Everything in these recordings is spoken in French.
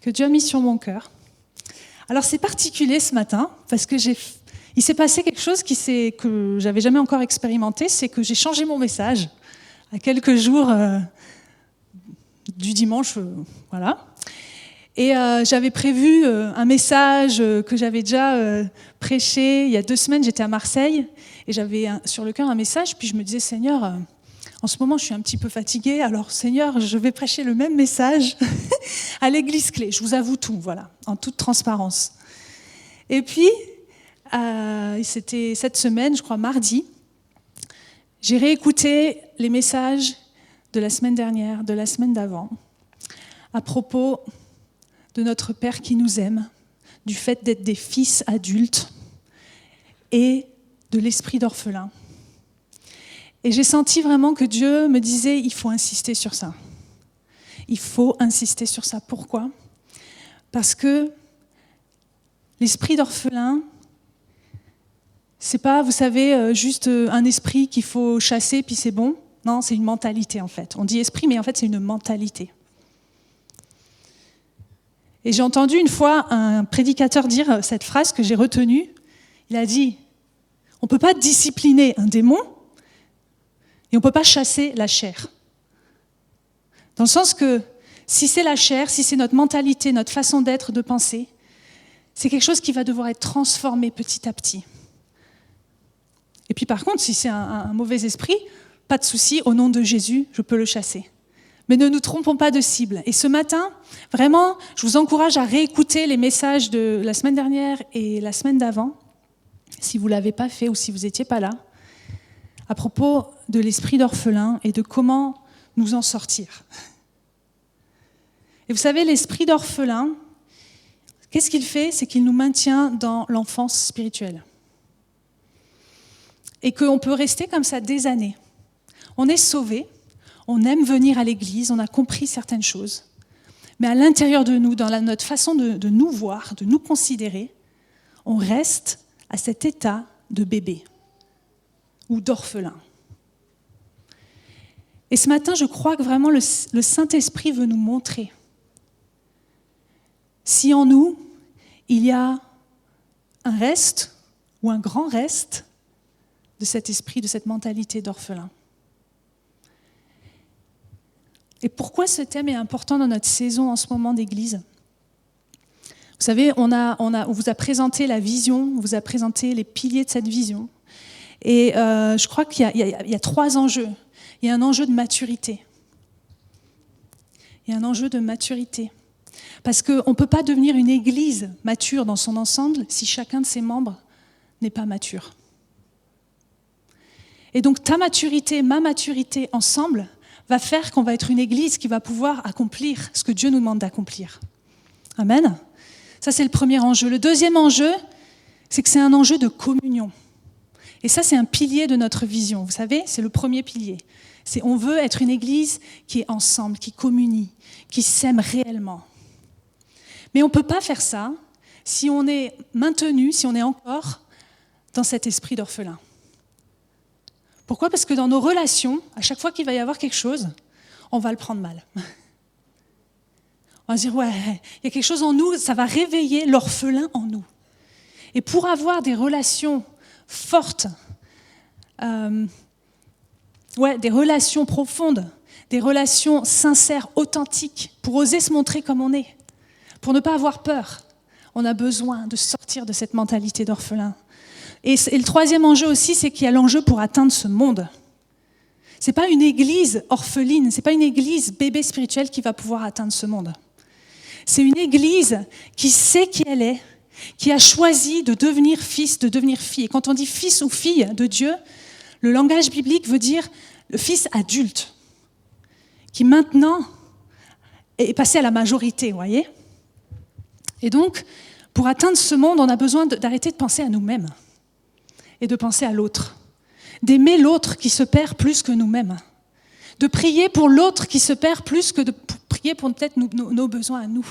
que Dieu a mis sur mon cœur. Alors c'est particulier ce matin parce que j'ai, il s'est passé quelque chose que j'avais jamais encore expérimenté, c'est que j'ai changé mon message à quelques jours euh, du dimanche, euh, voilà. Et euh, j'avais prévu un message que j'avais déjà prêché il y a deux semaines. J'étais à Marseille et j'avais sur le cœur un message. Puis je me disais, Seigneur, en ce moment, je suis un petit peu fatiguée, alors Seigneur, je vais prêcher le même message à l'église clé. Je vous avoue tout, voilà, en toute transparence. Et puis, euh, c'était cette semaine, je crois mardi, j'ai réécouté les messages de la semaine dernière, de la semaine d'avant, à propos de notre Père qui nous aime, du fait d'être des fils adultes et de l'esprit d'orphelin. Et j'ai senti vraiment que Dieu me disait, il faut insister sur ça. Il faut insister sur ça. Pourquoi? Parce que l'esprit d'orphelin, c'est pas, vous savez, euh, juste euh, un esprit qu'il faut chasser puis c'est bon. Non, c'est une mentalité en fait. On dit esprit, mais en fait c'est une mentalité. Et j'ai entendu une fois un prédicateur dire cette phrase que j'ai retenue. Il a dit, on ne peut pas discipliner un démon, et on ne peut pas chasser la chair. Dans le sens que si c'est la chair, si c'est notre mentalité, notre façon d'être, de penser, c'est quelque chose qui va devoir être transformé petit à petit. Et puis par contre, si c'est un, mauvais esprit, pas de souci, au nom de Jésus, je peux le chasser. Mais ne nous trompons pas de cible. Et ce matin, vraiment, je vous encourage à réécouter les messages de la semaine dernière et la semaine d'avant, si vous ne l'avez pas fait ou si vous n'étiez pas là à propos de l'esprit d'orphelin et de comment nous en sortir. Et vous savez, l'esprit d'orphelin, qu'est-ce qu'il fait? C'est qu'il nous maintient dans l'enfance spirituelle. Et qu'on peut rester comme ça des années. On est sauvé, on aime venir à l'église, on a compris certaines choses. Mais à l'intérieur de nous, dans notre façon de, de nous voir, de nous considérer, on reste à cet état de bébé ou d'orphelins. Et ce matin, je crois que vraiment le, Saint-Esprit veut nous montrer si en nous, il y a un reste ou un grand reste de cet esprit, de cette mentalité d'orphelin. Et pourquoi ce thème est important dans notre saison en ce moment d'église? Vous savez, on, vous a présenté la vision, on vous a présenté les piliers de cette vision. Et euh, je crois qu'il y, a trois enjeux. Il y a un enjeu de maturité. Il y a un enjeu de maturité. Parce qu'on ne peut pas devenir une église mature dans son ensemble si chacun de ses membres n'est pas mature. Et donc ta maturité, ma maturité ensemble va faire qu'on va être une église qui va pouvoir accomplir ce que Dieu nous demande d'accomplir. Amen. Ça, c'est le premier enjeu. Le deuxième enjeu, c'est que c'est un enjeu de communion. Et ça, c'est un pilier de notre vision. Vous savez, c'est le premier pilier. C'est on veut être une église qui est ensemble, qui communie, qui s'aime réellement. Mais on ne peut pas faire ça si on est maintenu, si on est encore dans cet esprit d'orphelin. Pourquoi? Parce que dans nos relations, à chaque fois qu'il va y avoir quelque chose, on va le prendre mal. On va dire, ouais, il y a quelque chose en nous, ça va réveiller l'orphelin en nous. Et pour avoir des relations fortes, euh, ouais, des relations profondes, des relations sincères, authentiques, pour oser se montrer comme on est, pour ne pas avoir peur. On a besoin de sortir de cette mentalité d'orphelin. Et, le troisième enjeu aussi, c'est qu'il y a l'enjeu pour atteindre ce monde. Ce n'est pas une église orpheline, ce n'est pas une église bébé spirituel qui va pouvoir atteindre ce monde. C'est une église qui sait qui elle est, qui a choisi de devenir fils, de devenir fille. Et quand on dit fils ou fille de Dieu, le langage biblique veut dire le fils adulte, qui maintenant est passé à la majorité, vous voyez Et donc, pour atteindre ce monde, on a besoin d'arrêter de penser à nous-mêmes et de penser à l'autre, d'aimer l'autre qui se perd plus que nous-mêmes, de prier pour l'autre qui se perd plus que de prier pour peut-être nos, besoins à nous.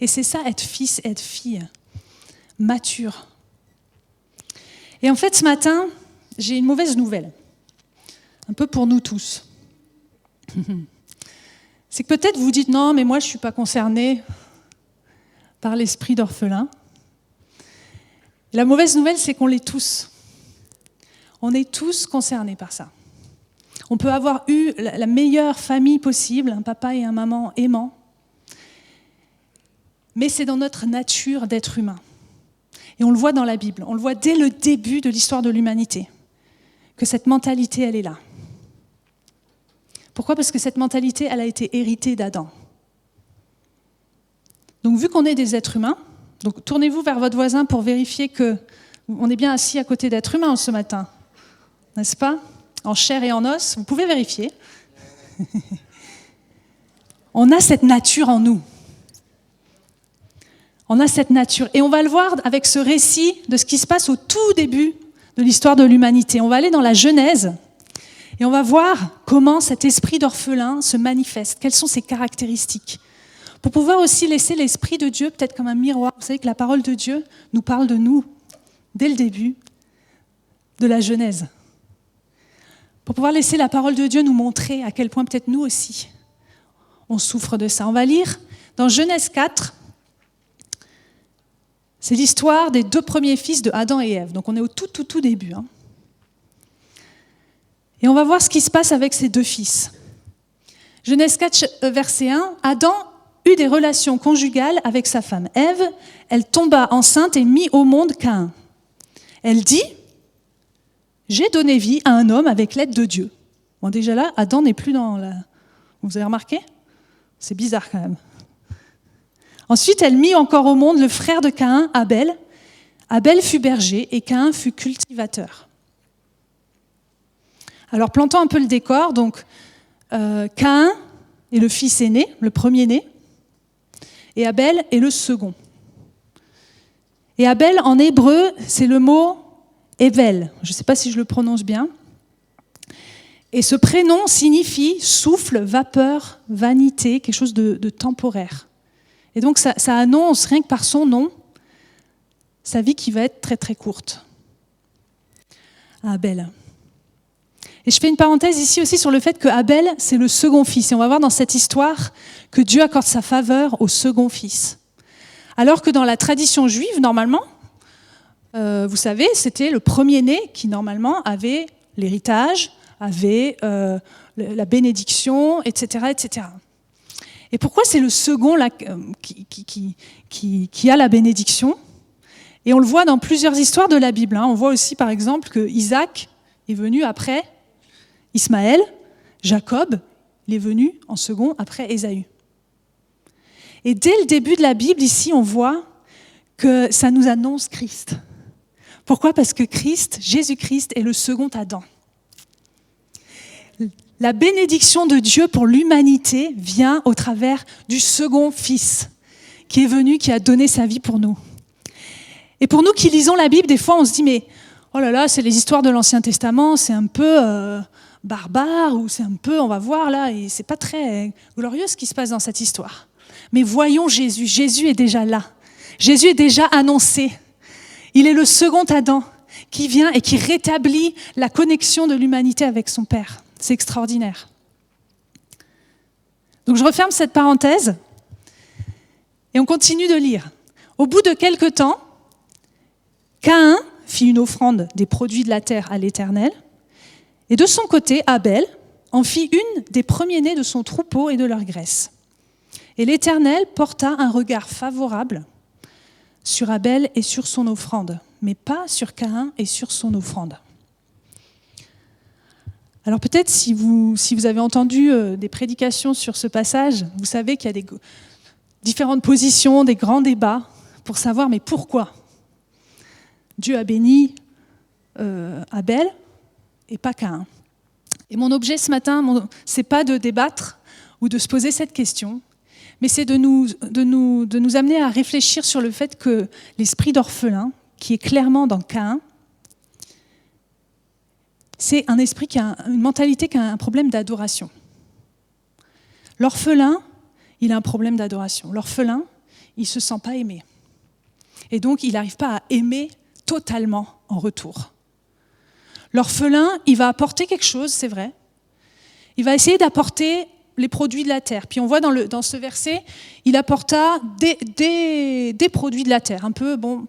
Et c'est ça, être fils, être fille mature. Et en fait, ce matin, j'ai une mauvaise nouvelle, un peu pour nous tous. C'est que peut-être vous dites non, mais moi je ne suis pas concerné. par l'esprit d'orphelin. La mauvaise nouvelle, c'est qu'on l'est tous. On est tous concernés par ça. On peut avoir eu la meilleure famille possible, un papa et un maman aimants, mais c'est dans notre nature d'être humain. Et on le voit dans la Bible, on le voit dès le début de l'histoire de l'humanité, que cette mentalité, elle est là. Pourquoi? Parce que cette mentalité, elle a été héritée d'Adam. Donc vu qu'on est des êtres humains, donc tournez-vous vers votre voisin pour vérifier que on est bien assis à côté d'êtres humains ce matin, n'est-ce pas? En chair et en os, vous pouvez vérifier. on a cette nature en nous. On a cette nature. Et on va le voir avec ce récit de ce qui se passe au tout début de l'histoire de l'humanité. On va aller dans la Genèse et on va voir comment cet esprit d'orphelin se manifeste, quelles sont ses caractéristiques? Pour pouvoir aussi laisser l'esprit de Dieu peut-être comme un miroir. Vous savez que la parole de Dieu nous parle de nous dès le début de la Genèse. Pour pouvoir laisser la parole de Dieu nous montrer à quel point peut-être nous aussi on souffre de ça. On va lire dans Genèse 4, c'est l'histoire des deux premiers fils de Adam et Ève. Donc on est au tout, tout, tout début. Hein. Et on va voir ce qui se passe avec ces deux fils. Genèse 4, euh, verset 1. Adam eut des relations conjugales avec sa femme Ève. Elle tomba enceinte et mit au monde Cain. Elle dit J'ai donné vie à un homme avec l'aide de Dieu. Bon, déjà là, Adam n'est plus dans la. Vous avez remarqué? C'est bizarre quand même. Ensuite, elle mit encore au monde le frère de Caïn, Abel. Abel fut berger et Caïn fut cultivateur. Alors, plantons un peu le décor. Donc, euh, Caïn est le fils aîné, le premier-né, et Abel est le second. Et Abel, en hébreu, c'est le mot Evel. Je ne sais pas si je le prononce bien. Et ce prénom signifie souffle, vapeur, vanité, quelque chose de temporaire. Et donc ça, annonce, rien que par son nom, sa vie qui va être très très courte. Abel. Et je fais une parenthèse ici aussi sur le fait que Abel, c'est le second fils. Et on va voir dans cette histoire que Dieu accorde sa faveur au second fils. Alors que dans la tradition juive, normalement, euh, vous savez, c'était le premier-né qui, normalement, avait l'héritage, avait euh, la bénédiction, etc., etc. Et pourquoi c'est le second euh, qui, a la bénédiction? Et on le voit dans plusieurs histoires de la Bible. Hein. On voit aussi par exemple que Isaac est venu après Ismaël, Jacob, est venu en second après Ésaü. Et dès le début de la Bible, ici, on voit que ça nous annonce Christ. Pourquoi? Parce que Christ, Jésus-Christ, est le second Adam. La bénédiction de Dieu pour l'humanité vient au travers du second Fils qui est venu, qui a donné sa vie pour nous. Et pour nous qui lisons la Bible, des fois on se dit mais oh là là, c'est les histoires de l'Ancien Testament, c'est un peu euh, barbare ou c'est un peu, on va voir là, et c'est pas très glorieux ce qui se passe dans cette histoire. Mais voyons Jésus, Jésus est déjà là. Jésus est déjà annoncé. Il est le second Adam qui vient et qui rétablit la connexion de l'humanité avec son Père. C'est extraordinaire. Donc je referme cette parenthèse et on continue de lire. Au bout de quelque temps, Caïn fit une offrande des produits de la terre à l'Éternel, et de son côté, Abel en fit une des premiers-nés de son troupeau et de leur graisse. Et l'Éternel porta un regard favorable sur Abel et sur son offrande, mais pas sur Caïn et sur son offrande. Alors peut-être si vous, si vous avez entendu euh, des prédications sur ce passage, vous savez qu'il y a des différentes positions, des grands débats pour savoir mais pourquoi Dieu a béni euh, Abel et pas Caïn. Et mon objet ce matin, c'est pas de débattre ou de se poser cette question, mais c'est de nous, de, nous, de nous amener à réfléchir sur le fait que l'esprit d'orphelin, qui est clairement dans Caïn, c'est un esprit qui a une mentalité qui a un problème d'adoration. L'orphelin, il a un problème d'adoration. L'orphelin, il ne se sent pas aimé. Et donc, il n'arrive pas à aimer totalement en retour. L'orphelin, il va apporter quelque chose, c'est vrai. Il va essayer d'apporter les produits de la terre. Puis on voit dans, ce verset, il apporta des, des, produits de la terre. Un peu, bon,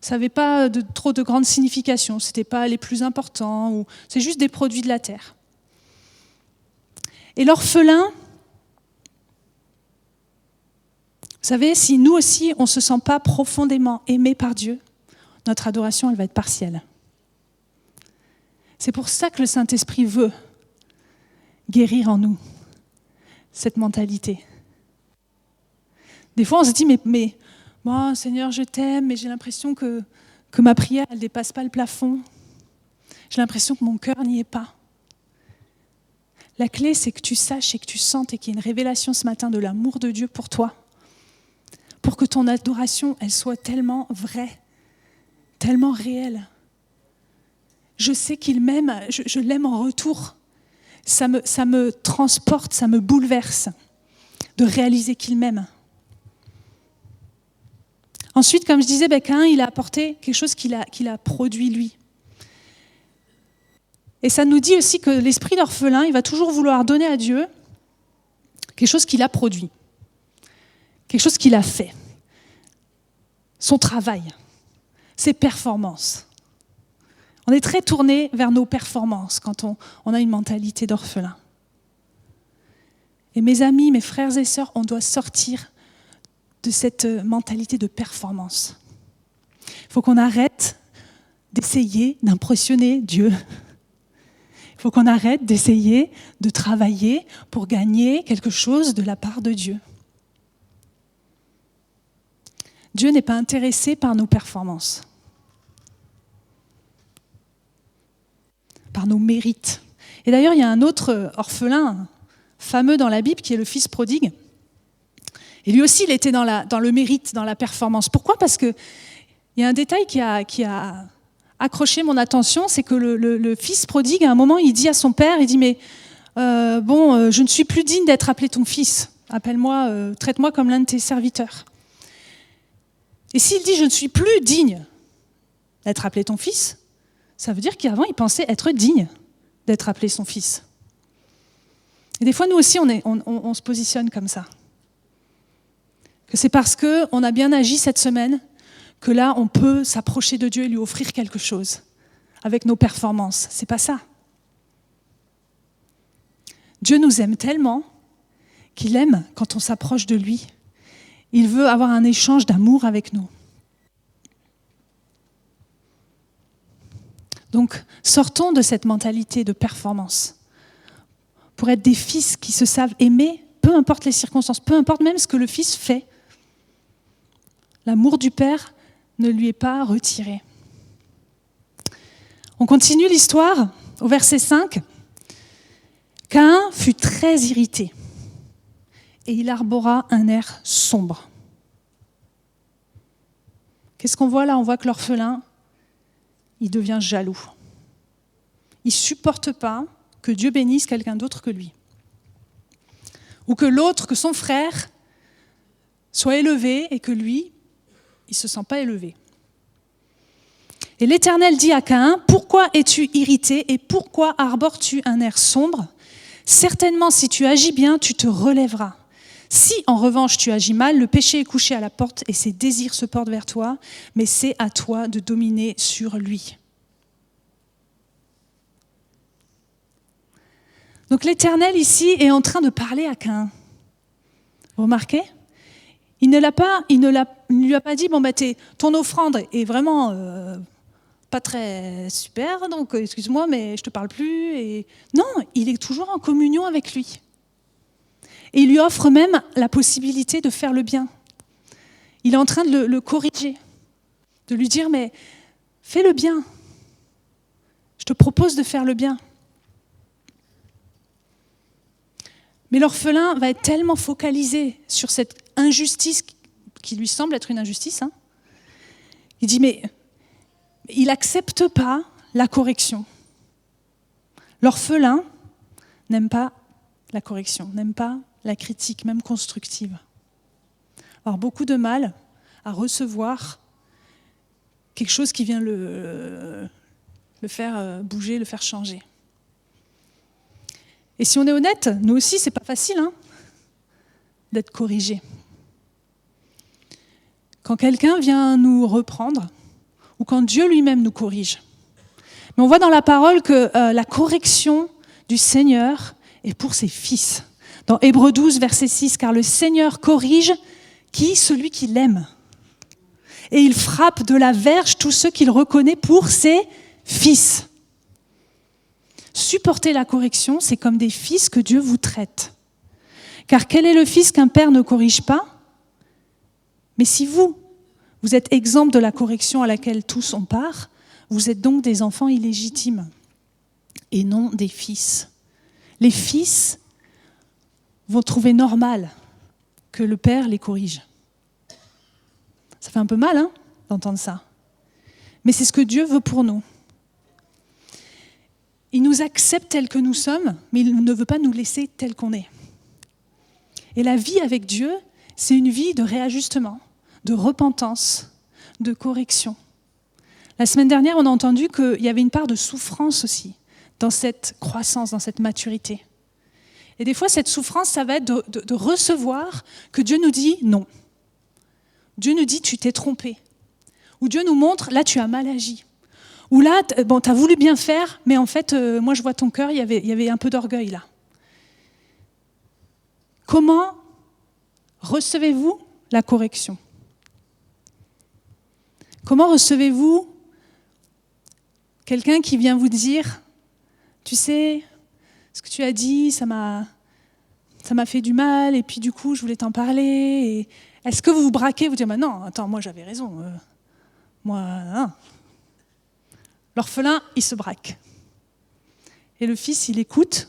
ça n'avait pas de, trop de grande signification, ce n'était pas les plus importants, c'est juste des produits de la terre. Et l'orphelin, vous savez, si nous aussi, on ne se sent pas profondément aimé par Dieu, notre adoration, elle va être partielle. C'est pour ça que le Saint-Esprit veut guérir en nous cette mentalité. Des fois, on se dit, mais moi, Seigneur, je t'aime, mais j'ai l'impression que, ma prière, ne dépasse pas le plafond. J'ai l'impression que mon cœur n'y est pas. La clé, c'est que tu saches et que tu sentes et qu'il y ait une révélation ce matin de l'amour de Dieu pour toi, pour que ton adoration, elle soit tellement vraie, tellement réelle. Je sais qu'il m'aime, je, l'aime en retour ça me transporte, ça me bouleverse de réaliser qu'il m'aime. Ensuite, comme je disais, ben, il a apporté quelque chose qu'il a, qu'il a produit lui. Et ça nous dit aussi que l'esprit d'orphelin, il va toujours vouloir donner à Dieu quelque chose qu'il a produit, quelque chose qu'il a fait, son travail, ses performances. On est très tourné vers nos performances quand on, a une mentalité d'orphelin. Et mes amis, mes frères et sœurs, on doit sortir de cette mentalité de performance. Il faut qu'on arrête d'essayer d'impressionner Dieu. Il faut qu'on arrête d'essayer de travailler pour gagner quelque chose de la part de Dieu. Dieu n'est pas intéressé par nos performances. par nos mérites. Et d'ailleurs, il y a un autre orphelin fameux dans la Bible qui est le fils prodigue. Et lui aussi, il était dans, le mérite, dans la performance. Pourquoi? Parce qu'il y a un détail qui a, qui a accroché mon attention, c'est que le, fils prodigue, à un moment, il dit à son père, il dit, mais euh, bon, euh, je ne suis plus digne d'être appelé ton fils. Appelle-moi, euh, traite-moi comme l'un de tes serviteurs. Et s'il dit, je ne suis plus digne d'être appelé ton fils, ça veut dire qu'avant, il pensait être digne d'être appelé son fils. Et des fois, nous aussi, on, se positionne comme ça. Que c'est parce qu'on a bien agi cette semaine que là, on peut s'approcher de Dieu et lui offrir quelque chose avec nos performances. C'est pas ça. Dieu nous aime tellement qu'il aime quand on s'approche de lui. Il veut avoir un échange d'amour avec nous. Donc sortons de cette mentalité de performance pour être des fils qui se savent aimer, peu importe les circonstances, peu importe même ce que le fils fait. L'amour du Père ne lui est pas retiré. On continue l'histoire au verset 5. Cain fut très irrité et il arbora un air sombre. Qu'est-ce qu'on voit là? On voit que l'orphelin il devient jaloux. Il ne supporte pas que Dieu bénisse quelqu'un d'autre que lui. Ou que l'autre, que son frère, soit élevé et que lui, il ne se sent pas élevé. Et l'Éternel dit à Caïn, Pourquoi es-tu irrité et pourquoi arbores-tu un air sombre? Certainement, si tu agis bien, tu te relèveras. Si en revanche tu agis mal, le péché est couché à la porte et ses désirs se portent vers toi, mais c'est à toi de dominer sur lui. Donc l'Éternel ici est en train de parler à Cain. Vous remarquez? Il ne l'a pas, il ne, lui a pas dit bon bah ton offrande est vraiment euh, pas très super, donc excuse-moi mais je te parle plus. Et non, il est toujours en communion avec lui. Et il lui offre même la possibilité de faire le bien. Il est en train de le, corriger, de lui dire, mais fais le bien. Je te propose de faire le bien. Mais l'orphelin va être tellement focalisé sur cette injustice qui lui semble être une injustice. Hein. il dit, mais il n'accepte pas la correction. L'orphelin n'aime pas la correction, n'aime pas la critique, même constructive. Avoir beaucoup de mal à recevoir quelque chose qui vient le, le faire euh, bouger, le faire changer. Et si on est honnête, nous aussi, c'est pas facile hein, d'être corrigé. Quand quelqu'un vient nous reprendre, ou quand Dieu lui-même nous corrige. Mais on voit dans la parole que euh, la correction du Seigneur est pour ses fils. Dans Hébreu 12, verset 6, car le Seigneur corrige qui? Celui qui l'aime. Et il frappe de la verge tous ceux qu'il reconnaît pour ses fils. Supporter la correction, c'est comme des fils que Dieu vous traite. Car quel est le fils qu'un père ne corrige pas? Mais si vous, vous êtes exemple de la correction à laquelle tous ont part, vous êtes donc des enfants illégitimes et non des fils. Les fils vont trouver normal que le père les corrige. Ça fait un peu mal hein, d'entendre ça. Mais c'est ce que Dieu veut pour nous. Il nous accepte tels que nous sommes, mais il ne veut pas nous laisser tels qu'on est. Et la vie avec Dieu, c'est une vie de réajustement, de repentance, de correction. La semaine dernière, on a entendu qu'il y avait une part de souffrance aussi dans cette croissance, dans cette maturité. Et des fois, cette souffrance, ça va être de, recevoir que Dieu nous dit non. Dieu nous dit tu t'es trompé. Ou Dieu nous montre là tu as mal agi. Ou là, bon, tu as voulu bien faire, mais en fait, euh, moi je vois ton cœur, il y avait un peu d'orgueil là. Comment recevez-vous la correction? Comment recevez-vous quelqu'un qui vient vous dire, tu sais, ce que tu as dit, ça m'a, ça m'a fait du mal, et puis du coup, je voulais t'en parler. Est-ce que vous vous braquez, vous dites, non, attends, moi j'avais raison. Euh, moi, hein. L'orphelin, il se braque. Et le fils, il écoute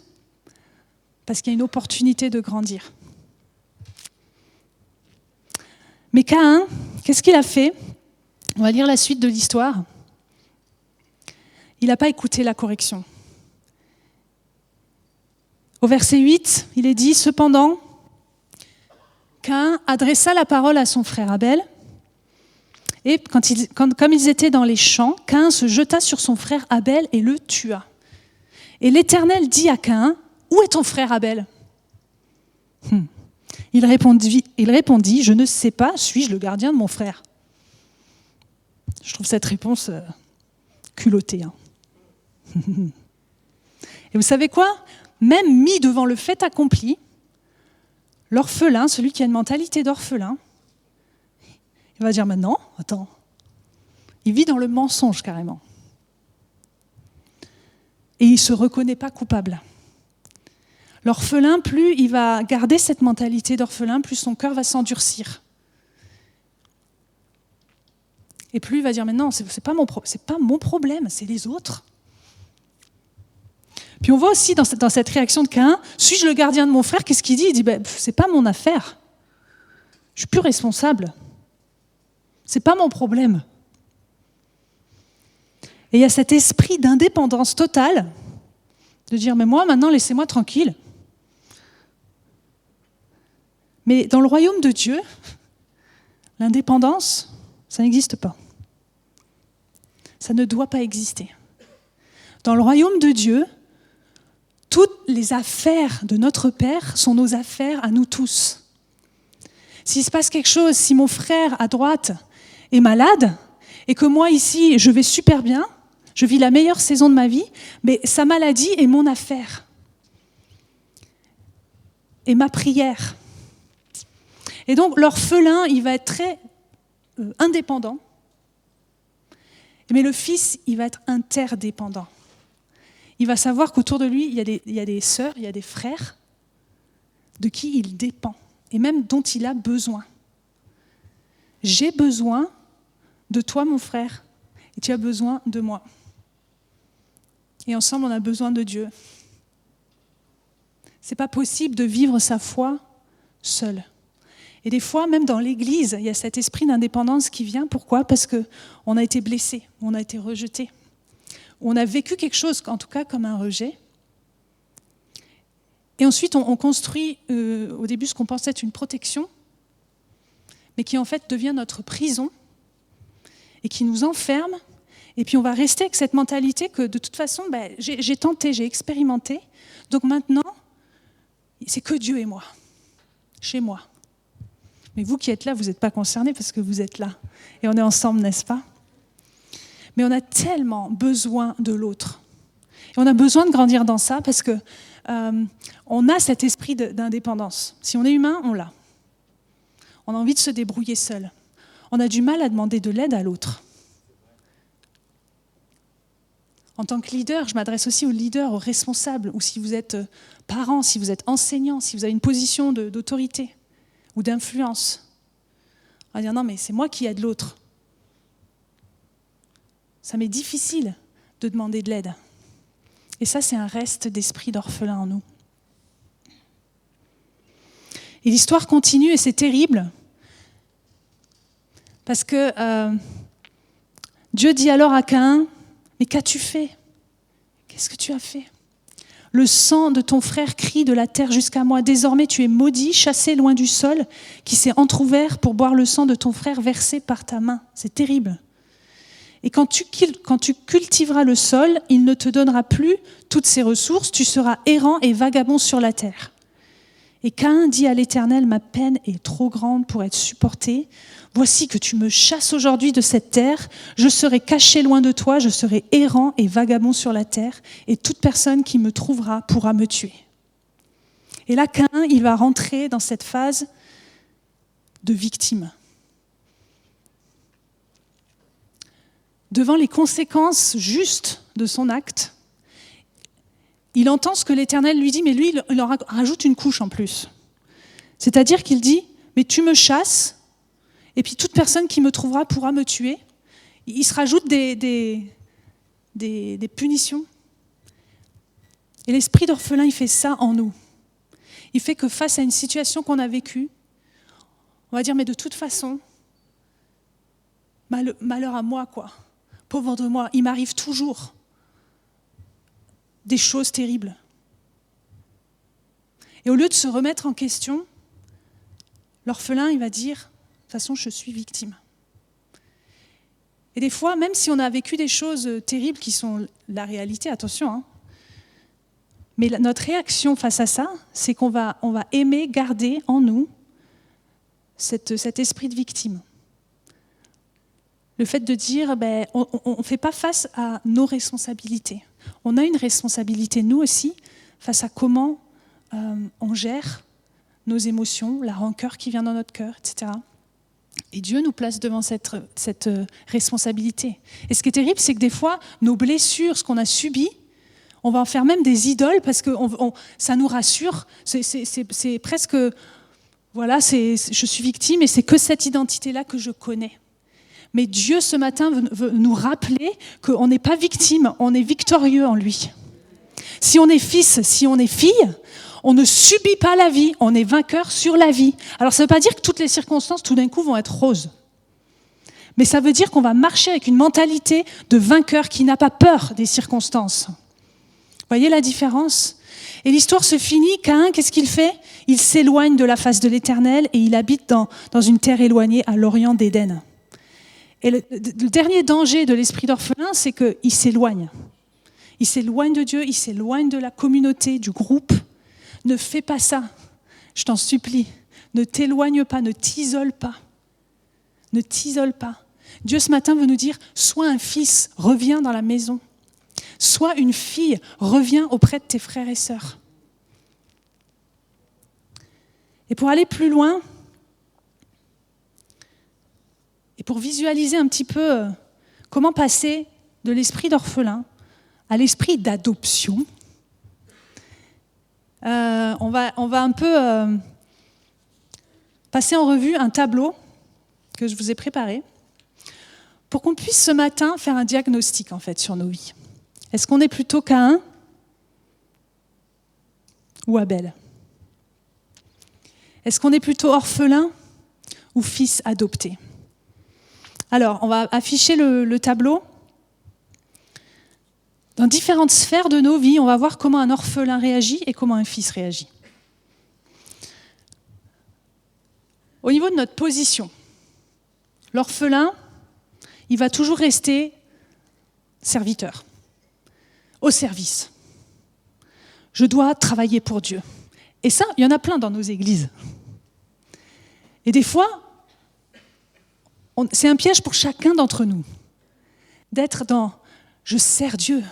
parce qu'il y a une opportunité de grandir. Mais Caïn, qu'est-ce qu'il a fait? On va lire la suite de l'histoire. Il n'a pas écouté la correction. Au verset 8, il est dit, cependant, Caïn adressa la parole à son frère Abel et quand comme ils étaient dans les champs, Caïn se jeta sur son frère Abel et le tua. Et l'Éternel dit à Caïn, Où est ton frère Abel? Hmm. il, répondit, il répondit, Je ne sais pas, suis-je le gardien de mon frère? Je trouve cette réponse euh, culottée. Hein. et vous savez quoi? Même mis devant le fait accompli, l'orphelin, celui qui a une mentalité d'orphelin, il va dire maintenant, attends, il vit dans le mensonge carrément. Et il ne se reconnaît pas coupable. L'orphelin, plus il va garder cette mentalité d'orphelin, plus son cœur va s'endurcir. Et plus il va dire, mais non, ce n'est pas, mon problème, c'est les autres. Puis on voit aussi dans cette, dans cette réaction de Cain, suis-je le gardien de mon frère? Qu'est-ce qu'il dit? Il dit, ben, c'est pas mon affaire. Je suis plus responsable. C'est pas mon problème. Et il y a cet esprit d'indépendance totale, de dire mais moi maintenant laissez-moi tranquille. Mais dans le royaume de Dieu, l'indépendance, ça n'existe pas. Ça ne doit pas exister. Dans le royaume de Dieu, toutes les affaires de notre Père sont nos affaires à nous tous. S'il se passe quelque chose, si mon frère à droite est malade et que moi ici, je vais super bien, je vis la meilleure saison de ma vie, mais sa maladie est mon affaire. Et ma prière. Et donc l'orphelin, il va être très euh, indépendant, mais le fils, il va être interdépendant. Il va savoir qu'autour de lui, il y, a des, sœurs, il y a des frères de qui il dépend et même dont il a besoin. J'ai besoin de toi, mon frère, et tu as besoin de moi. Et ensemble, on a besoin de Dieu. C'est pas possible de vivre sa foi seul. Et des fois, même dans l'Église, il y a cet esprit d'indépendance qui vient. Pourquoi? Parce que on a été blessé, on a été rejeté, on a vécu quelque chose, en tout cas comme un rejet. Et ensuite, on, construit euh, au début ce qu'on pensait être une protection, mais qui en fait devient notre prison et qui nous enferme. Et puis on va rester avec cette mentalité que de toute façon, ben, j'ai tenté, j'ai expérimenté. Donc maintenant, c'est que Dieu et moi, chez moi. Mais vous qui êtes là, vous n'êtes pas concernés parce que vous êtes là. Et on est ensemble, n'est-ce pas? Mais on a tellement besoin de l'autre. Et on a besoin de grandir dans ça parce que euh, on a cet esprit d'indépendance. Si on est humain, on l'a. On a envie de se débrouiller seul. On a du mal à demander de l'aide à l'autre. En tant que leader, je m'adresse aussi aux leaders, aux responsables, ou si vous êtes euh, parent, si vous êtes enseignant, si vous avez une position d'autorité ou d'influence. On va dire non, mais c'est moi qui aide l'autre. Ça m'est difficile de demander de l'aide. Et ça, c'est un reste d'esprit d'orphelin en nous. Et l'histoire continue et c'est terrible. Parce que euh, Dieu dit alors à Caïn, mais qu'as-tu fait? Qu'est-ce que tu as fait? Le sang de ton frère crie de la terre jusqu'à moi. Désormais tu es maudit, chassé loin du sol, qui s'est entr'ouvert pour boire le sang de ton frère versé par ta main. C'est terrible. Et quand tu, cultiveras le sol, il ne te donnera plus toutes ses ressources, tu seras errant et vagabond sur la terre. Et Caïn dit à l'Éternel, ma peine est trop grande pour être supportée. Voici que tu me chasses aujourd'hui de cette terre, je serai caché loin de toi, je serai errant et vagabond sur la terre, et toute personne qui me trouvera pourra me tuer. Et là, Caïn, il va rentrer dans cette phase de victime. devant les conséquences justes de son acte, il entend ce que l'Éternel lui dit, mais lui, il rajoute une couche en plus. C'est-à-dire qu'il dit, mais tu me chasses, et puis toute personne qui me trouvera pourra me tuer. Il se rajoute des, des, des punitions. Et l'esprit d'orphelin, il fait ça en nous. Il fait que face à une situation qu'on a vécue, on va dire, mais de toute façon, malheur à moi, quoi pauvre de moi, il m'arrive toujours des choses terribles. Et au lieu de se remettre en question, l'orphelin, il va dire, toute façon, je suis victime. Et des fois, même si on a vécu des choses terribles qui sont la réalité, attention, hein, mais notre réaction face à ça, c'est qu'on va, on va aimer garder en nous cet esprit de victime le fait de dire ben, on ne fait pas face à nos responsabilités. On a une responsabilité, nous aussi, face à comment euh, on gère nos émotions, la rancœur qui vient dans notre cœur, etc. Et Dieu nous place devant cette, euh, responsabilité. Et ce qui est terrible, c'est que des fois, nos blessures, ce qu'on a subi, on va en faire même des idoles parce que ça nous rassure. C'est presque, voilà, je suis victime et c'est que cette identité-là que je connais. Mais Dieu, ce matin, veut nous rappeler qu'on n'est pas victime, on est victorieux en lui. Si on est fils, si on est fille, on ne subit pas la vie, on est vainqueur sur la vie. Alors ça ne veut pas dire que toutes les circonstances, tout d'un coup, vont être roses. Mais ça veut dire qu'on va marcher avec une mentalité de vainqueur qui n'a pas peur des circonstances. Voyez la différence? Et l'histoire se finit, Caïn, qu'est-ce qu'il fait? Il s'éloigne de la face de l'Éternel et il habite dans, dans une terre éloignée à l'orient d'Éden. Et le, dernier danger de l'esprit d'orphelin, c'est qu'il s'éloigne. Il s'éloigne de Dieu, il s'éloigne de la communauté, du groupe. Ne fais pas ça, je t'en supplie. Ne t'éloigne pas, ne t'isole pas. Ne t'isole pas. Dieu ce matin veut nous dire, sois un fils, reviens dans la maison. Sois une fille, reviens auprès de tes frères et sœurs. Et pour aller plus loin, Et pour visualiser un petit peu euh, comment passer de l'esprit d'orphelin à l'esprit d'adoption, euh, on, va, un peu euh, passer en revue un tableau que je vous ai préparé pour qu'on puisse ce matin faire un diagnostic en fait sur nos vies. Est-ce qu'on est plutôt Caïn ou Abel? Est-ce qu'on est plutôt orphelin ou fils adopté? Alors, on va afficher le, tableau. Dans différentes sphères de nos vies, on va voir comment un orphelin réagit et comment un fils réagit. Au niveau de notre position, l'orphelin, il va toujours rester serviteur, au service. Je dois travailler pour Dieu, Et ça, il y en a plein dans nos églises. Et des fois, c'est un piège pour chacun d'entre nous d'être dans je sers Dieu,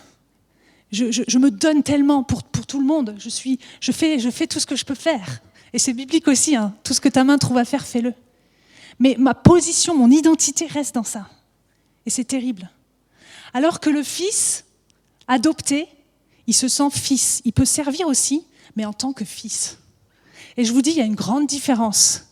je, me donne tellement pour, pour, tout le monde, je, suis, je, fais, je fais tout ce que je peux faire. Et c'est biblique aussi, hein. tout ce que ta main trouve à faire, fais-le. Mais ma position, mon identité reste dans ça. Et c'est terrible. Alors que le fils adopté, il se sent fils. Il peut servir aussi, mais en tant que fils. Et je vous dis, il y a une grande différence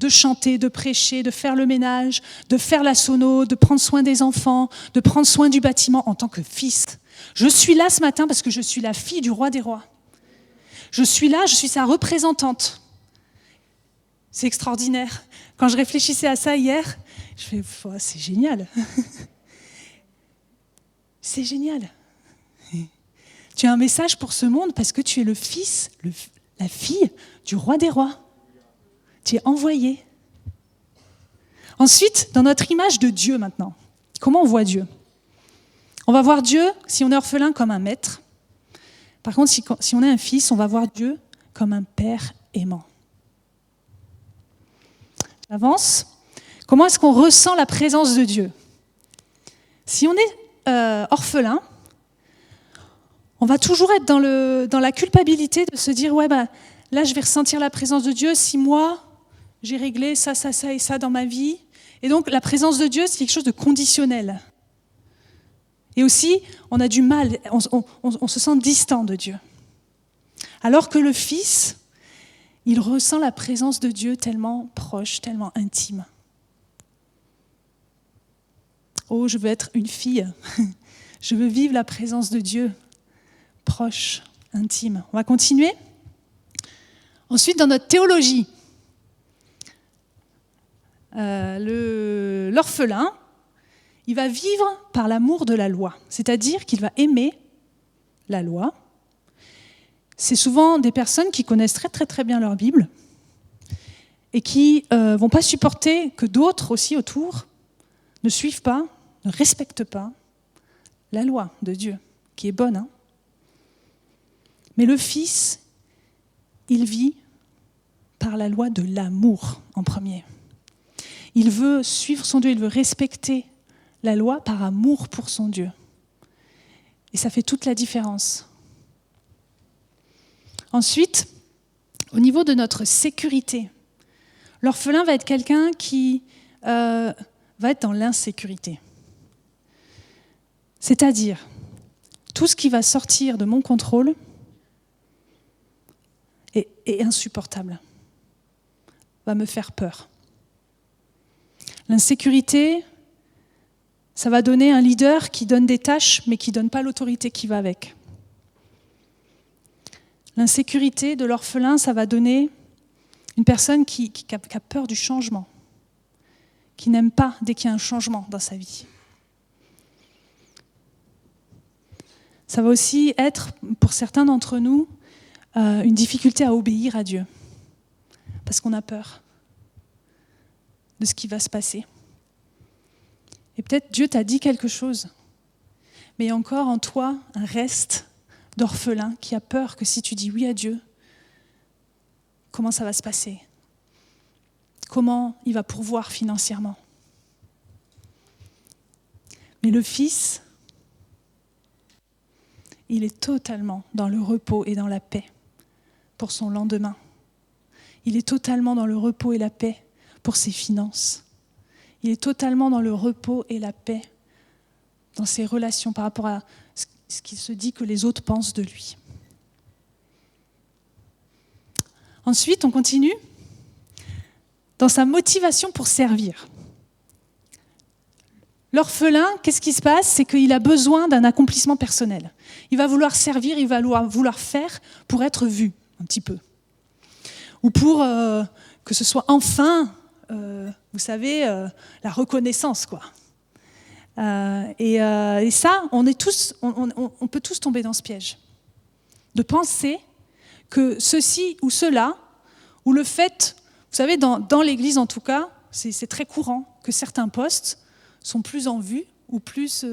de chanter, de prêcher, de faire le ménage, de faire la sono, de prendre soin des enfants, de prendre soin du bâtiment en tant que fils. Je suis là ce matin parce que je suis la fille du roi des rois. Je suis là, je suis sa représentante. C'est extraordinaire. Quand je réfléchissais à ça hier, je fais, c'est génial. c'est génial. Tu as un message pour ce monde parce que tu es le fils, la fille du roi des rois. Tu es envoyé. Ensuite, dans notre image de Dieu maintenant, comment on voit Dieu? On va voir Dieu, si on est orphelin, comme un maître. Par contre, si, on est un fils, on va voir Dieu comme un père aimant. J'avance. Comment est-ce qu'on ressent la présence de Dieu? Si on est euh, orphelin, on va toujours être dans la culpabilité de se dire, ouais, bah, là, je vais ressentir la présence de Dieu si moi, j'ai réglé ça, ça, ça et ça dans ma vie. Et donc la présence de Dieu, c'est quelque chose de conditionnel. Et aussi, on a du mal, on, se sent distant de Dieu. Alors que le Fils, il ressent la présence de Dieu tellement proche, tellement intime. Oh, je veux être une fille. Je veux vivre la présence de Dieu proche, intime. On va continuer. Ensuite, dans notre théologie, euh, l'orphelin, il va vivre par l'amour de la loi, c'est-à-dire qu'il va aimer la loi. C'est souvent des personnes qui connaissent très très très bien leur Bible et qui ne euh, vont pas supporter que d'autres aussi autour ne suivent pas, ne respectent pas la loi de Dieu, qui est bonne. Hein. Mais le Fils, il vit par la loi de l'amour en premier. Il veut suivre son Dieu, il veut respecter la loi par amour pour son Dieu. Et ça fait toute la différence. Ensuite, au niveau de notre sécurité, l'orphelin va être quelqu'un qui euh, va être dans l'insécurité. C'est-à-dire, tout ce qui va sortir de mon contrôle est, est insupportable, va me faire peur. L'insécurité, ça va donner un leader qui donne des tâches, mais qui ne donne pas l'autorité qui va avec. L'insécurité de l'orphelin, ça va donner une personne qui, a, peur du changement, qui n'aime pas dès qu'il y a un changement dans sa vie. Ça va aussi être, pour certains d'entre nous, euh, une difficulté à obéir à Dieu, parce qu'on a peur de ce qui va se passer. Et peut-être Dieu t'a dit quelque chose, mais il y a encore en toi un reste d'orphelin qui a peur que si tu dis oui à Dieu, comment ça va se passer? Comment il va pourvoir financièrement? Mais le Fils, il est totalement dans le repos et dans la paix pour son lendemain. Il est totalement dans le repos et la paix pour ses finances. Il est totalement dans le repos et la paix dans ses relations par rapport à ce qu'il se dit que les autres pensent de lui. Ensuite, on continue dans sa motivation pour servir. L'orphelin, qu'est-ce qui se passe? C'est qu'il a besoin d'un accomplissement personnel. Il va vouloir servir, il va vouloir faire pour être vu, un petit peu. Ou pour euh, que ce soit enfin euh, vous savez, euh, la reconnaissance, quoi. Euh, et, ça, on, est tous, on, peut tous tomber dans ce piège. De penser que ceci ou cela, ou le fait, vous savez, dans, l'Église en tout cas, c'est très courant que certains postes sont plus en vue ou plus...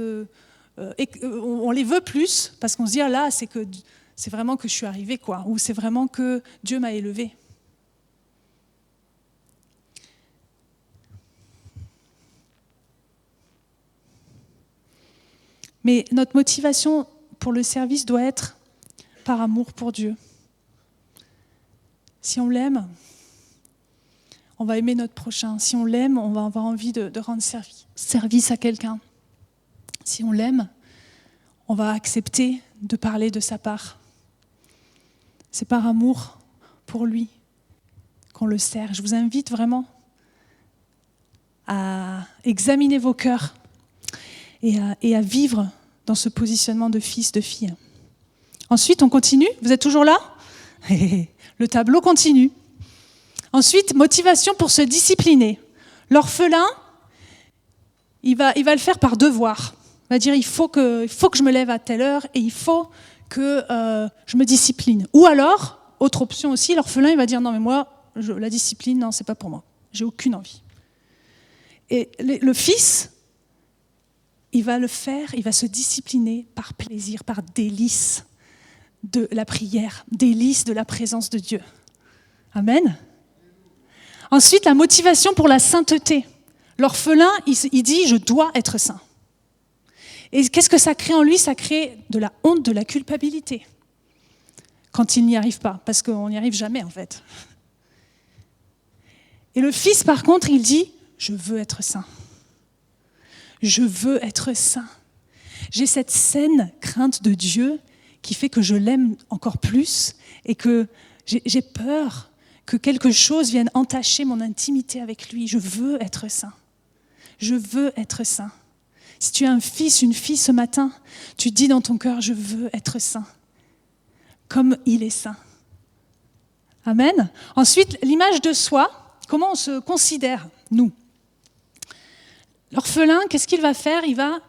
on les veut plus parce qu'on se dit, ah là, c'est vraiment que je suis arrivée, quoi, ou c'est vraiment que Dieu m'a élevée. Mais notre motivation pour le service doit être par amour pour Dieu. Si on l'aime, on va aimer notre prochain. Si on l'aime, on va avoir envie de, rendre service à quelqu'un. Si on l'aime, on va accepter de parler de sa part. C'est par amour pour lui qu'on le sert. Je vous invite vraiment à examiner vos cœurs et à, vivre dans ce positionnement de fils, de fille. Ensuite, on continue. Vous êtes toujours là? Le tableau continue. Ensuite, motivation pour se discipliner. L'orphelin, il va, il va le faire par devoir. Il va dire il faut, que, il faut que je me lève à telle heure et il faut que euh, je me discipline. Ou alors, autre option aussi, l'orphelin, il va dire non, mais moi, la discipline, non, c'est pas pour moi. J'ai aucune envie. Et le fils, il va le faire, il va se discipliner par plaisir, par délice de la prière, délice de la présence de Dieu. Amen. Ensuite, la motivation pour la sainteté. L'orphelin, il, dit, je dois être saint. Et qu'est-ce que ça crée en lui? Ça crée de la honte, de la culpabilité. Quand il n'y arrive pas, parce qu'on n'y arrive jamais en fait. Et le fils, par contre, il dit, je veux être saint. Je veux être saint. J'ai cette saine crainte de Dieu qui fait que je l'aime encore plus et que j'ai peur que quelque chose vienne entacher mon intimité avec lui. Je veux être saint. Je veux être saint. Si tu as un fils, une fille ce matin, tu dis dans ton cœur, je veux être saint, comme il est saint. Amen. Ensuite, l'image de soi, comment on se considère, nous? L'orphelin, qu'est-ce qu'il va faire? Il va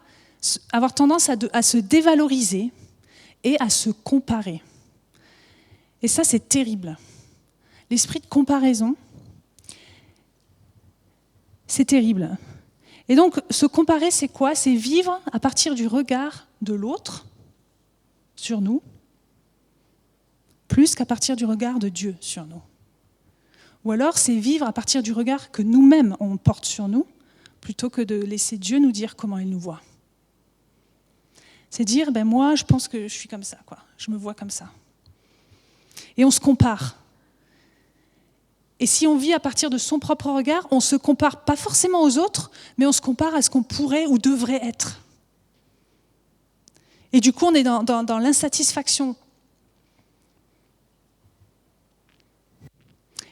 avoir tendance à, se dévaloriser et à se comparer. Et ça, c'est terrible l'esprit de comparaison, c'est terrible. Et donc, se comparer, c'est quoi? C'est vivre à partir du regard de l'autre sur nous, plus qu'à partir du regard de Dieu sur nous. Ou alors, c'est vivre à partir du regard que nous-mêmes on porte sur nous, plutôt que de laisser Dieu nous dire comment il nous voit. C'est dire, ben moi, je pense que je suis comme ça, quoi. Je me vois comme ça. Et on se compare. Et si on vit à partir de son propre regard, on se compare pas forcément aux autres, mais on se compare à ce qu'on pourrait ou devrait être. Et du coup, on est dans, l'insatisfaction.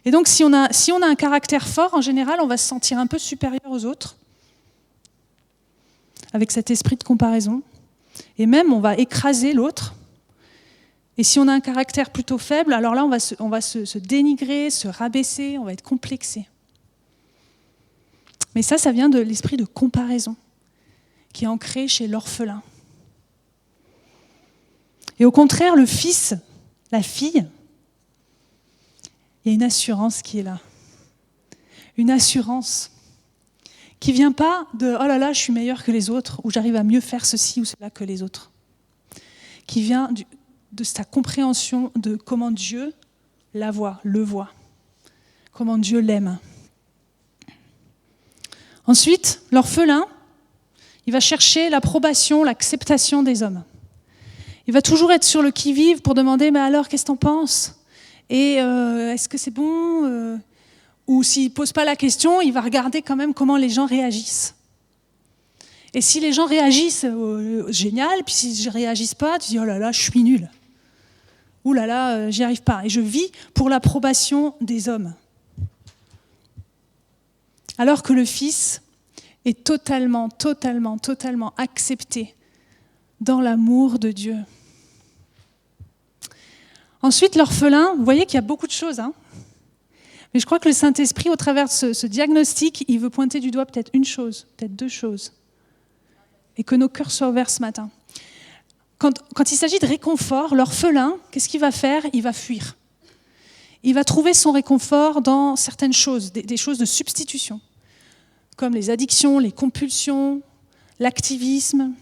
Et donc, si on, a, un caractère fort, en général, on va se sentir un peu supérieur aux autres, avec cet esprit de comparaison. Et même, on va écraser l'autre et si on a un caractère plutôt faible, alors là, on va, se, on va se, dénigrer, se rabaisser, on va être complexé. Mais ça, ça vient de l'esprit de comparaison qui est ancré chez l'orphelin. Et au contraire, le fils, la fille, il y a une assurance qui est là. Une assurance qui vient pas de oh là là, je suis meilleur que les autres, ou j'arrive à mieux faire ceci ou cela que les autres. Qui vient de sa compréhension de comment Dieu la voit, le voit, comment Dieu l'aime. Ensuite, l'orphelin, il va chercher l'approbation, l'acceptation des hommes. Il va toujours être sur le qui-vive pour demander Mais alors, qu'est-ce que t'en penses? Et euh, est-ce que c'est bon euh, Ou s'il pose pas la question, il va regarder quand même comment les gens réagissent. Et si les gens réagissent, euh, génial. Puis si je ne réagissent pas, tu dis Oh là là, je suis nul. Ouh là là, j'y arrive pas. Et je vis pour l'approbation des hommes. Alors que le Fils est totalement, totalement, totalement accepté dans l'amour de Dieu. Ensuite, l'orphelin, vous voyez qu'il y a beaucoup de choses. Hein Mais je crois que le Saint-Esprit, au travers de ce, ce, diagnostic, il veut pointer du doigt peut-être une chose, peut-être deux choses. Et que nos cœurs soient ouverts ce matin quand, il s'agit de réconfort, l'orphelin, qu'est-ce qu'il va faire? Il va fuir. Il va trouver son réconfort dans certaines choses, des, choses de substitution, comme les addictions, les compulsions, l'activisme.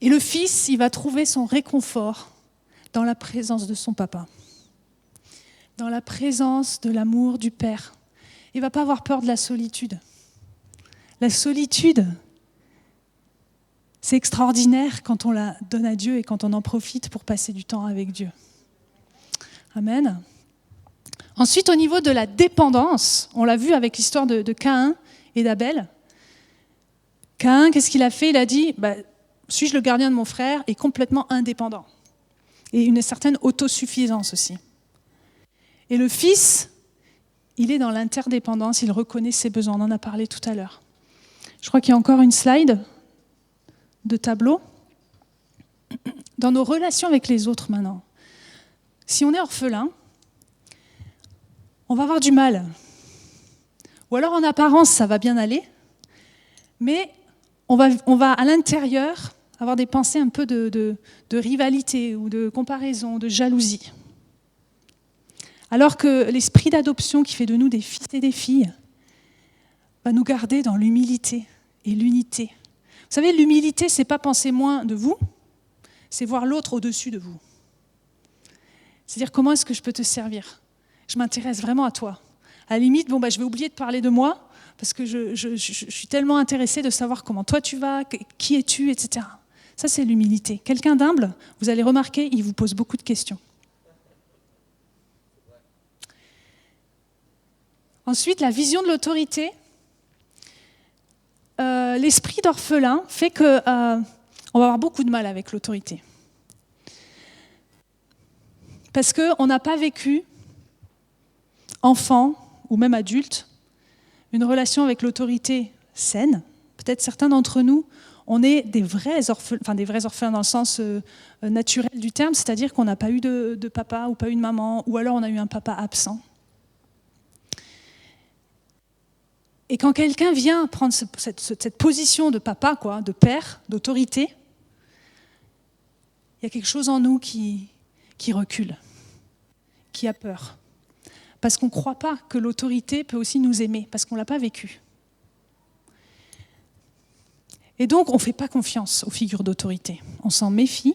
Et le fils, il va trouver son réconfort dans la présence de son papa, dans la présence de l'amour du père. Il ne va pas avoir peur de la solitude. La solitude, c'est extraordinaire quand on la donne à Dieu et quand on en profite pour passer du temps avec Dieu. Amen. Ensuite, au niveau de la dépendance, on l'a vu avec l'histoire de, Caïn et d'Abel. Caïn, qu'est-ce qu'il a fait? Il a dit bah, Suis-je le gardien de mon frère? Et complètement indépendant Et une certaine autosuffisance aussi. Et le fils, il est dans l'interdépendance, il reconnaît ses besoins. On en a parlé tout à l'heure. Je crois qu'il y a encore une slide de tableau. Dans nos relations avec les autres maintenant, si on est orphelin, on va avoir du mal. Ou alors en apparence, ça va bien aller, mais on va, on va à l'intérieur avoir des pensées un peu de, rivalité ou de comparaison, de jalousie. Alors que l'esprit d'adoption qui fait de nous des fils et des filles va nous garder dans l'humilité et l'unité. Vous savez, l'humilité, c'est pas penser moins de vous, c'est voir l'autre au-dessus de vous. C'est-à-dire comment est-ce que je peux te servir? Je m'intéresse vraiment à toi. À la limite, bon, bah, je vais oublier de parler de moi, parce que je, suis tellement intéressée de savoir comment toi tu vas, qui es-tu, etc. Ça, c'est l'humilité. Quelqu'un d'humble, vous allez remarquer, il vous pose beaucoup de questions. Ensuite, la vision de l'autorité. Euh, l'esprit d'orphelin fait que euh, on va avoir beaucoup de mal avec l'autorité. Parce qu'on n'a pas vécu enfant ou même adulte, une relation avec l'autorité saine. Peut-être certains d'entre nous, on est des vrais orphelins, enfin des vrais orphelins dans le sens euh, naturel du terme, c'est-à-dire qu'on n'a pas eu de, papa ou pas eu de maman, ou alors on a eu un papa absent. Et quand quelqu'un vient prendre cette, position de papa, quoi, de père, d'autorité, il y a quelque chose en nous qui, qui recule, qui a peur parce qu'on ne croit pas que l'autorité peut aussi nous aimer, parce qu'on ne l'a pas vécu. Et donc, on ne fait pas confiance aux figures d'autorité. On s'en méfie,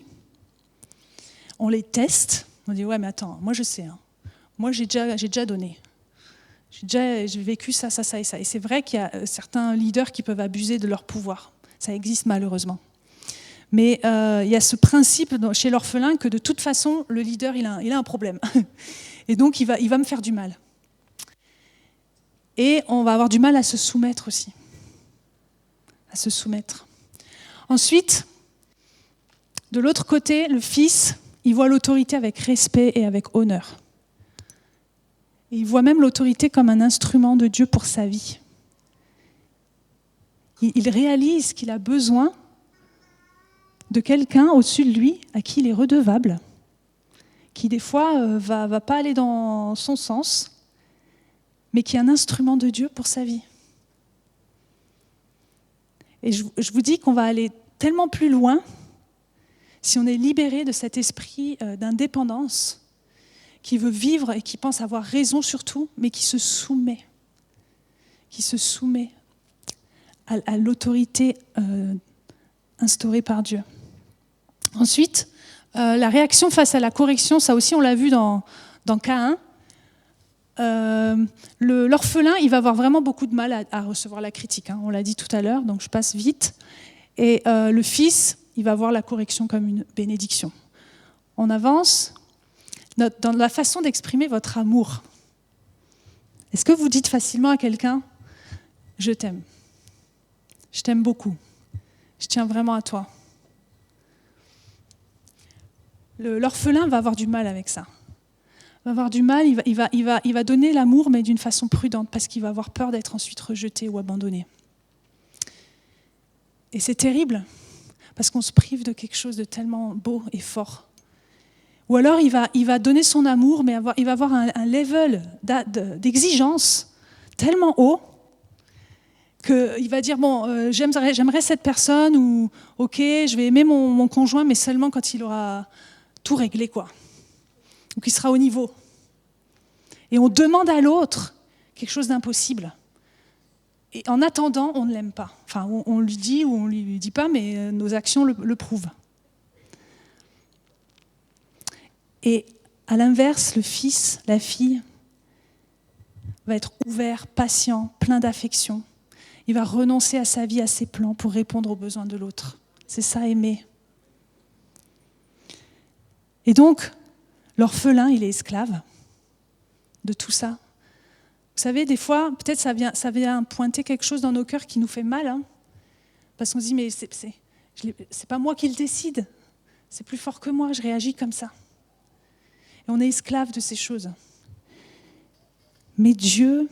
on les teste, on dit, ouais, mais attends, moi je sais, hein. moi j'ai déjà, donné. J'ai déjà vécu ça, ça, ça et ça. Et c'est vrai qu'il y a euh, certains leaders qui peuvent abuser de leur pouvoir. Ça existe malheureusement. Mais euh, il y a ce principe chez l'orphelin que de toute façon, le leader, il a, un problème. Et donc, il va me faire du mal. Et on va avoir du mal à se soumettre aussi. À se soumettre. Ensuite, de l'autre côté, le Fils, il voit l'autorité avec respect et avec honneur. Il voit même l'autorité comme un instrument de Dieu pour sa vie. Il réalise qu'il a besoin de quelqu'un au-dessus de lui à qui il est redevable qui des fois euh, va, va pas aller dans son sens, mais qui est un instrument de Dieu pour sa vie. Et je, vous dis qu'on va aller tellement plus loin si on est libéré de cet esprit euh, d'indépendance qui veut vivre et qui pense avoir raison sur tout, mais qui se soumet, qui se soumet à, l'autorité euh, instaurée par Dieu. Ensuite, euh, la réaction face à la correction, ça aussi on l'a vu dans, dans Caïn. Euh, l'orphelin, il va avoir vraiment beaucoup de mal à, recevoir la critique. Hein. on l'a dit tout à l'heure, donc je passe vite. Et euh, le fils, il va voir la correction comme une bénédiction. On avance dans la façon d'exprimer votre amour. Est-ce que vous dites facilement à quelqu'un Je t'aime. Je t'aime beaucoup. Je tiens vraiment à toi l'orphelin va avoir du mal avec ça. Il va avoir du mal, il va, donner l'amour, mais d'une façon prudente, parce qu'il va avoir peur d'être ensuite rejeté ou abandonné. Et c'est terrible, parce qu'on se prive de quelque chose de tellement beau et fort. Ou alors il va, donner son amour, mais il va avoir un, level d'exigence tellement haut qu'il va dire, bon, euh, j'aimerais cette personne, ou ok, je vais aimer mon, conjoint, mais seulement quand il aura tout réglé, quoi. Ou qui sera au niveau. Et on demande à l'autre quelque chose d'impossible. Et en attendant, on ne l'aime pas. Enfin, on, lui dit ou on ne lui dit pas, mais euh, nos actions le, prouvent. Et à l'inverse, le fils, la fille, va être ouvert, patient, plein d'affection. Il va renoncer à sa vie, à ses plans pour répondre aux besoins de l'autre. C'est ça aimer. Et donc, l'orphelin, il est esclave de tout ça. Vous savez, des fois, peut-être ça vient, ça vient pointer quelque chose dans nos cœurs qui nous fait mal. Hein. parce qu'on se dit, mais c'est, c'est, pas moi qui le décide. C'est plus fort que moi, je réagis comme ça. Et on est esclave de ces choses. Mais Dieu,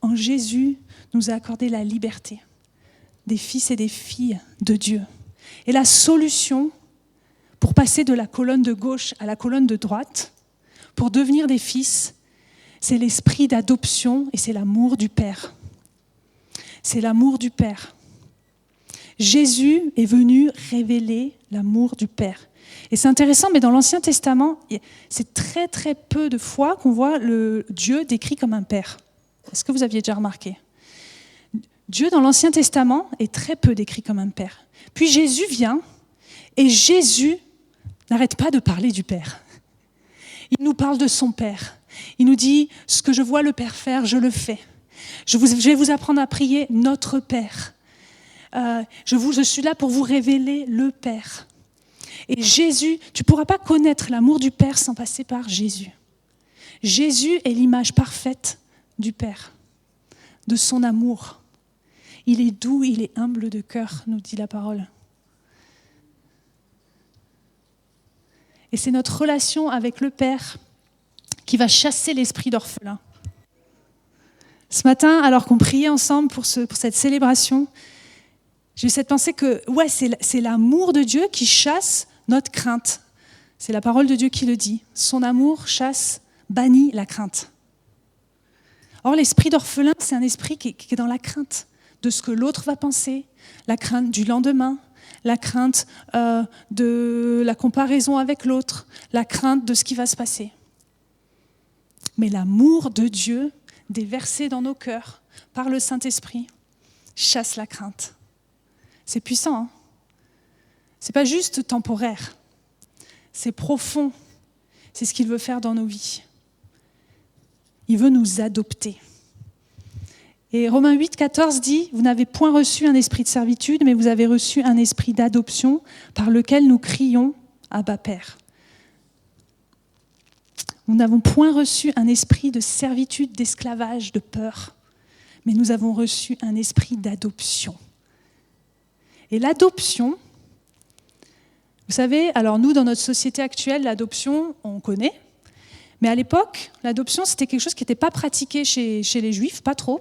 en Jésus, nous a accordé la liberté des fils et des filles de Dieu. Et la solution pour passer de la colonne de gauche à la colonne de droite, pour devenir des fils, c'est l'esprit d'adoption et c'est l'amour du Père. C'est l'amour du Père. Jésus est venu révéler l'amour du Père. Et c'est intéressant, mais dans l'Ancien Testament, c'est très très peu de fois qu'on voit le Dieu décrit comme un Père. Est-ce que vous aviez déjà remarqué? Dieu dans l'Ancien Testament est très peu décrit comme un Père. Puis Jésus vient et Jésus n'arrête pas de parler du Père. Il nous parle de son Père. Il nous dit, ce que je vois le Père faire, je le fais. Je, vais vous apprendre à prier notre Père. Euh, je, je suis là pour vous révéler le Père. Et Jésus, tu ne pourras pas connaître l'amour du Père sans passer par Jésus. Jésus est l'image parfaite du Père, de son amour. Il est doux, il est humble de cœur, nous dit la parole. Et c'est notre relation avec le Père qui va chasser l'esprit d'orphelin. Ce matin, alors qu'on priait ensemble pour, ce, pour cette célébration, j'ai eu cette pensée que ouais, c'est l'amour de Dieu qui chasse notre crainte. C'est la parole de Dieu qui le dit. Son amour chasse, bannit la crainte. Or, l'esprit d'orphelin, c'est un esprit qui, qui est dans la crainte de ce que l'autre va penser, la crainte du lendemain, la crainte euh, de la comparaison avec l'autre, la crainte de ce qui va se passer mais l'amour de Dieu déversé dans nos cœurs par le Saint-Esprit chasse la crainte. C'est puissant. Hein c'est pas juste temporaire. C'est profond. C'est ce qu'il veut faire dans nos vies. Il veut nous adopter. Et Romains 8, 14 dit, vous n'avez point reçu un esprit de servitude, mais vous avez reçu un esprit d'adoption par lequel nous crions Abba Père. Nous n'avons point reçu un esprit de servitude, d'esclavage, de peur, mais nous avons reçu un esprit d'adoption. Et l'adoption, vous savez, alors nous, dans notre société actuelle, l'adoption, on connaît, mais à l'époque, l'adoption, c'était quelque chose qui n'était pas pratiqué chez, les juifs, pas trop.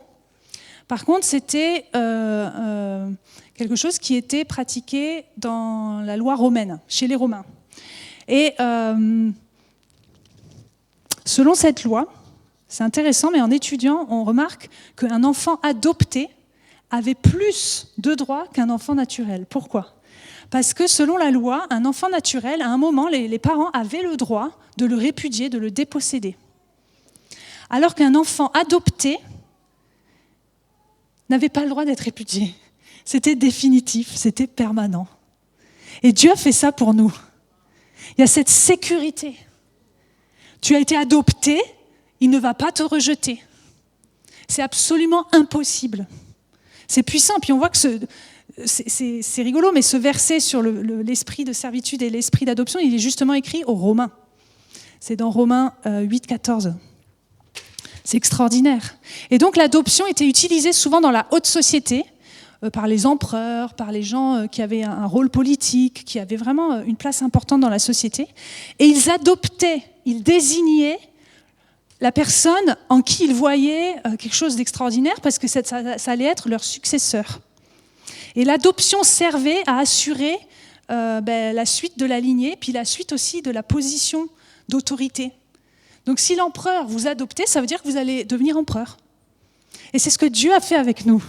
Par contre, c'était euh, euh, quelque chose qui était pratiqué dans la loi romaine, chez les Romains. Et euh, Selon cette loi, c'est intéressant, mais en étudiant, on remarque qu'un enfant adopté avait plus de droits qu'un enfant naturel. Pourquoi? Parce que selon la loi, un enfant naturel, à un moment, les, parents avaient le droit de le répudier, de le déposséder. Alors qu'un enfant adopté n'avait pas le droit d'être répudié. C'était définitif, c'était permanent. Et Dieu a fait ça pour nous. Il y a cette sécurité tu as été adopté, il ne va pas te rejeter. C'est absolument impossible. C'est puissant. Puis on voit que c'est rigolo, mais ce verset sur l'esprit de servitude et l'esprit d'adoption, il est justement écrit aux Romains. C'est dans Romains 8, euh, 14. C'est extraordinaire. Et donc l'adoption était utilisée souvent dans la haute société, par les empereurs, par les gens euh, qui avaient un rôle politique, qui avaient vraiment une place importante dans la société. Et ils adoptaient il désignait la personne en qui il voyait euh, quelque chose d'extraordinaire parce que ça, allait être leur successeur. Et l'adoption servait à assurer euh, ben, la suite de la lignée, puis la suite aussi de la position d'autorité. Donc si l'empereur vous adoptez, ça veut dire que vous allez devenir empereur. Et c'est ce que Dieu a fait avec nous.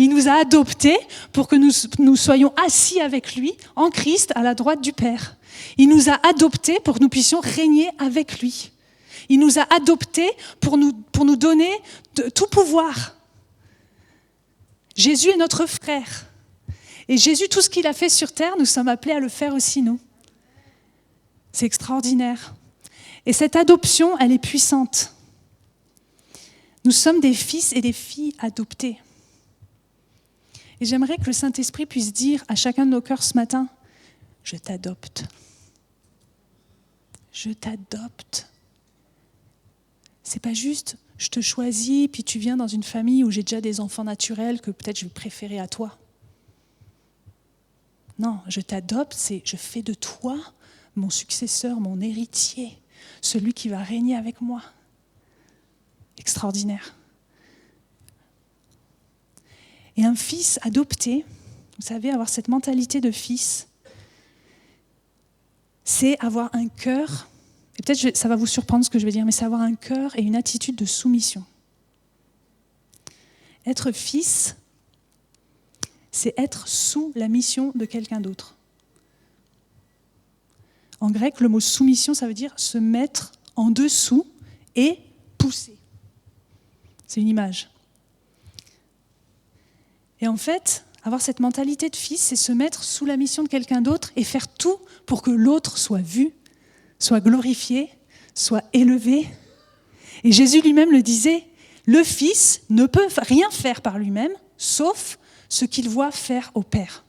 Il nous a adoptés pour que nous, soyons assis avec lui en Christ à la droite du Père. Il nous a adoptés pour que nous puissions régner avec lui. Il nous a adoptés pour nous, pour nous donner tout pouvoir. Jésus est notre frère. Et Jésus, tout ce qu'il a fait sur terre, nous sommes appelés à le faire aussi, nous. C'est extraordinaire. Et cette adoption, elle est puissante. Nous sommes des fils et des filles adoptés. Et j'aimerais que le Saint-Esprit puisse dire à chacun de nos cœurs ce matin, je t'adopte. Je t'adopte. C'est pas juste je te choisis, puis tu viens dans une famille où j'ai déjà des enfants naturels que peut-être je vais préférer à toi. Non, je t'adopte, c'est je fais de toi mon successeur, mon héritier, celui qui va régner avec moi. Extraordinaire. Et un fils adopté, vous savez, avoir cette mentalité de fils, c'est avoir un cœur et peut-être ça va vous surprendre ce que je vais dire, mais c'est avoir un cœur et une attitude de soumission. Être fils, c'est être sous la mission de quelqu'un d'autre. En grec, le mot soumission, ça veut dire se mettre en dessous et pousser. C'est une image. Et en fait, avoir cette mentalité de fils, c'est se mettre sous la mission de quelqu'un d'autre et faire tout pour que l'autre soit vu soit glorifié, soit élevé. Et Jésus lui-même le disait, le Fils ne peut rien faire par lui-même, sauf ce qu'il voit faire au Père.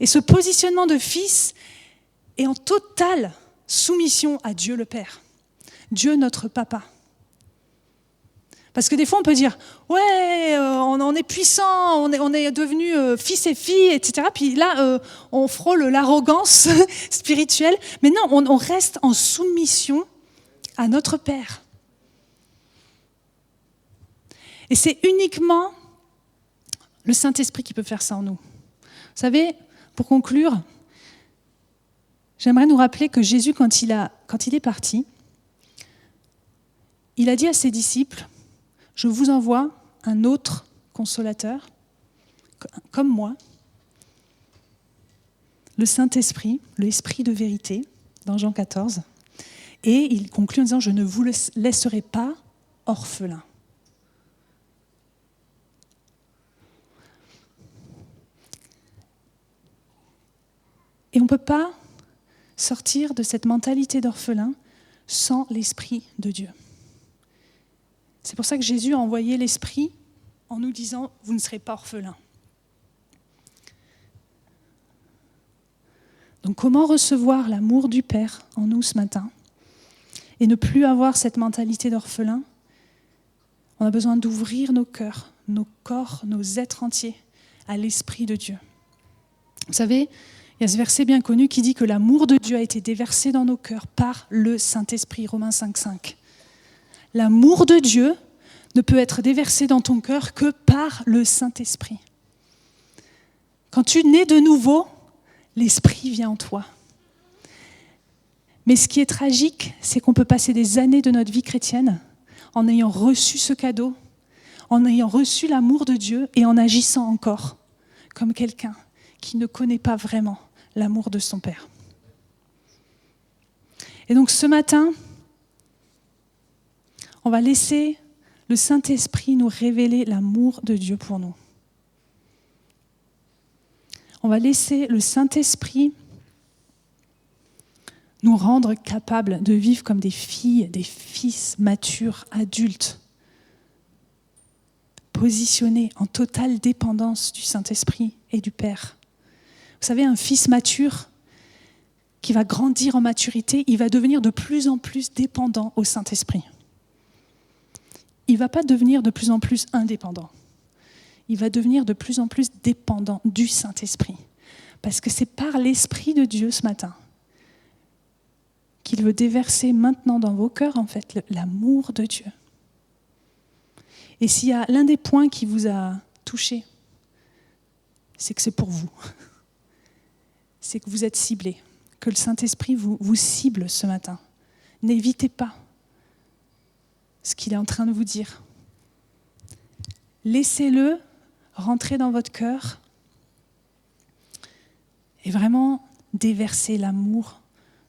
Et ce positionnement de Fils est en totale soumission à Dieu le Père, Dieu notre Papa. Parce que des fois, on peut dire, ouais, euh, on, est puissant, on est, on devenu euh, fils et fille, etc. Puis là, euh, on frôle l'arrogance spirituelle. Mais non, on, reste en soumission à notre Père. Et c'est uniquement le Saint-Esprit qui peut faire ça en nous. Vous savez, pour conclure, j'aimerais nous rappeler que Jésus, quand il, a, quand il est parti, il a dit à ses disciples, je vous envoie un autre consolateur, comme moi, le Saint-Esprit, l'Esprit de vérité, dans Jean 14. Et il conclut en disant, je ne vous laisserai pas orphelin. Et on ne peut pas sortir de cette mentalité d'orphelin sans l'Esprit de Dieu. C'est pour ça que Jésus a envoyé l'Esprit en nous disant, vous ne serez pas orphelins. Donc comment recevoir l'amour du Père en nous ce matin et ne plus avoir cette mentalité d'orphelin? On a besoin d'ouvrir nos cœurs, nos corps, nos êtres entiers à l'Esprit de Dieu. Vous savez, il y a ce verset bien connu qui dit que l'amour de Dieu a été déversé dans nos cœurs par le Saint-Esprit, Romains 5.5 l'amour de Dieu ne peut être déversé dans ton cœur que par le Saint-Esprit. Quand tu nais de nouveau, l'Esprit vient en toi. Mais ce qui est tragique, c'est qu'on peut passer des années de notre vie chrétienne en ayant reçu ce cadeau, en ayant reçu l'amour de Dieu et en agissant encore comme quelqu'un qui ne connaît pas vraiment l'amour de son Père. Et donc ce matin, on va laisser le Saint-Esprit nous révéler l'amour de Dieu pour nous. On va laisser le Saint-Esprit nous rendre capables de vivre comme des filles, des fils matures, adultes, positionnés en totale dépendance du Saint-Esprit et du Père. Vous savez, un fils mature qui va grandir en maturité, il va devenir de plus en plus dépendant au Saint-Esprit il ne va pas devenir de plus en plus indépendant. Il va devenir de plus en plus dépendant du Saint-Esprit. Parce que c'est par l'Esprit de Dieu ce matin qu'il veut déverser maintenant dans vos cœurs, en fait, l'amour de Dieu. Et s'il y a l'un des points qui vous a touché, c'est que c'est pour vous. C'est que vous êtes ciblé, que le Saint-Esprit vous, vous cible ce matin. N'évitez pas ce qu'il est en train de vous dire. Laissez-le rentrer dans votre cœur et vraiment déverser l'amour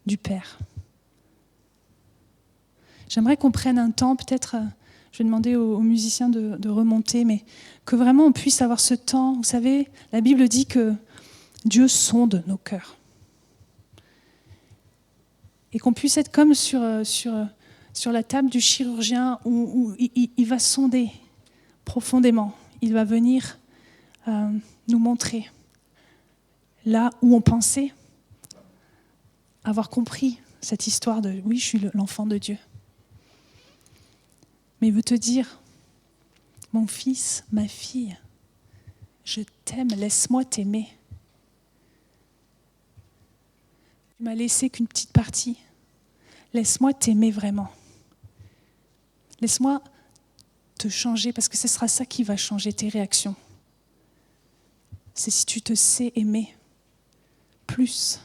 du Père. J'aimerais qu'on prenne un temps, peut-être je vais demander aux, musiciens de, de, remonter, mais que vraiment on puisse avoir ce temps. Vous savez, la Bible dit que Dieu sonde nos cœurs. Et qu'on puisse être comme sur, sur, sur la table du chirurgien où, il, va sonder profondément. Il va venir euh, nous montrer là où on pensait avoir compris cette histoire de oui, je suis l'enfant de Dieu. Mais il veut te dire, mon fils, ma fille, je t'aime, laisse-moi t'aimer. Tu m'as laissé qu'une petite partie. Laisse-moi t'aimer vraiment. Laisse-moi te changer parce que ce sera ça qui va changer tes réactions. C'est si tu te sais aimer plus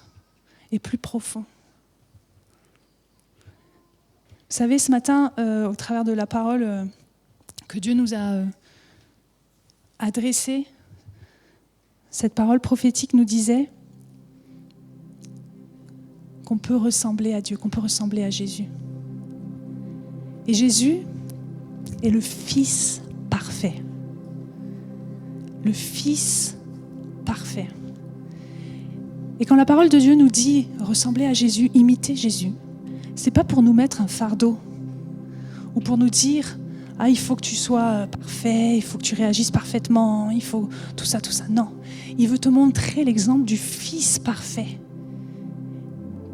et plus profond. Vous savez, ce matin, euh, au travers de la parole euh, que Dieu nous a euh, adressée, cette parole prophétique nous disait qu'on peut ressembler à Dieu, qu'on peut ressembler à Jésus. Et Jésus est le Fils parfait. Le Fils parfait. Et quand la parole de Dieu nous dit ressembler à Jésus, imiter Jésus, c'est pas pour nous mettre un fardeau ou pour nous dire ah il faut que tu sois parfait, il faut que tu réagisses parfaitement, il faut tout ça tout ça. Non, il veut te montrer l'exemple du fils parfait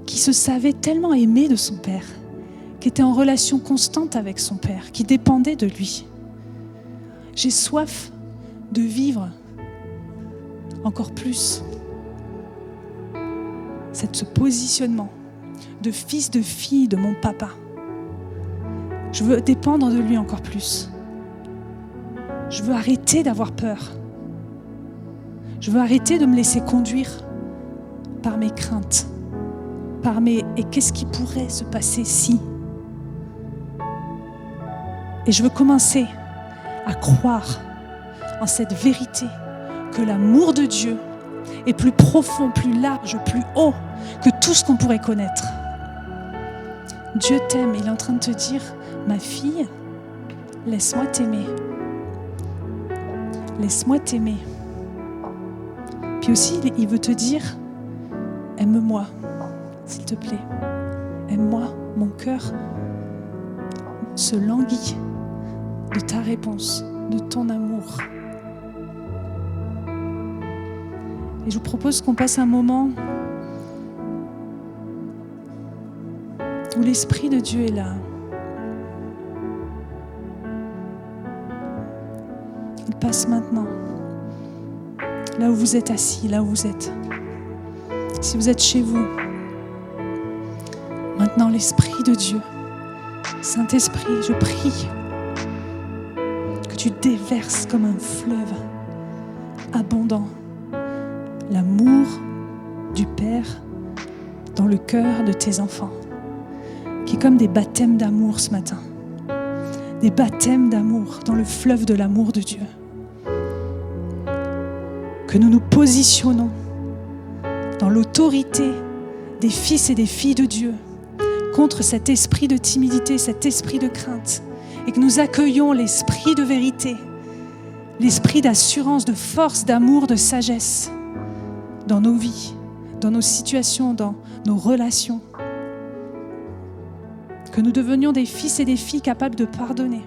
qui se savait tellement aimé de son père, qui était en relation constante avec son père, qui dépendait de lui. J'ai soif de vivre encore plus ce positionnement de fils de fille de mon papa. Je veux dépendre de lui encore plus. Je veux arrêter d'avoir peur. Je veux arrêter de me laisser conduire par mes craintes, par mes et qu'est-ce qui pourrait se passer si? Et je veux commencer à croire en cette vérité que l'amour de Dieu est plus profond, plus large, plus haut que tout ce qu'on pourrait connaître. Dieu t'aime, il est en train de te dire, ma fille, laisse-moi t'aimer. Laisse-moi t'aimer. Puis aussi, il veut te dire, aime-moi, s'il te plaît. Aime-moi, mon cœur se languit de ta réponse, de ton amour. Et je vous propose qu'on passe un moment où l'Esprit de Dieu est là. Il passe maintenant, là où vous êtes assis, là où vous êtes. Si vous êtes chez vous, maintenant l'Esprit de Dieu, Saint-Esprit, je prie tu déverses comme un fleuve abondant l'amour du Père dans le cœur de tes enfants, qui est comme des baptêmes d'amour ce matin, des baptêmes d'amour dans le fleuve de l'amour de Dieu. Que nous nous positionnons dans l'autorité des fils et des filles de Dieu contre cet esprit de timidité, cet esprit de crainte, et que nous accueillons l'esprit de vérité, l'esprit d'assurance, de force, d'amour, de sagesse dans nos vies, dans nos situations, dans nos relations. Que nous devenions des fils et des filles capables de pardonner.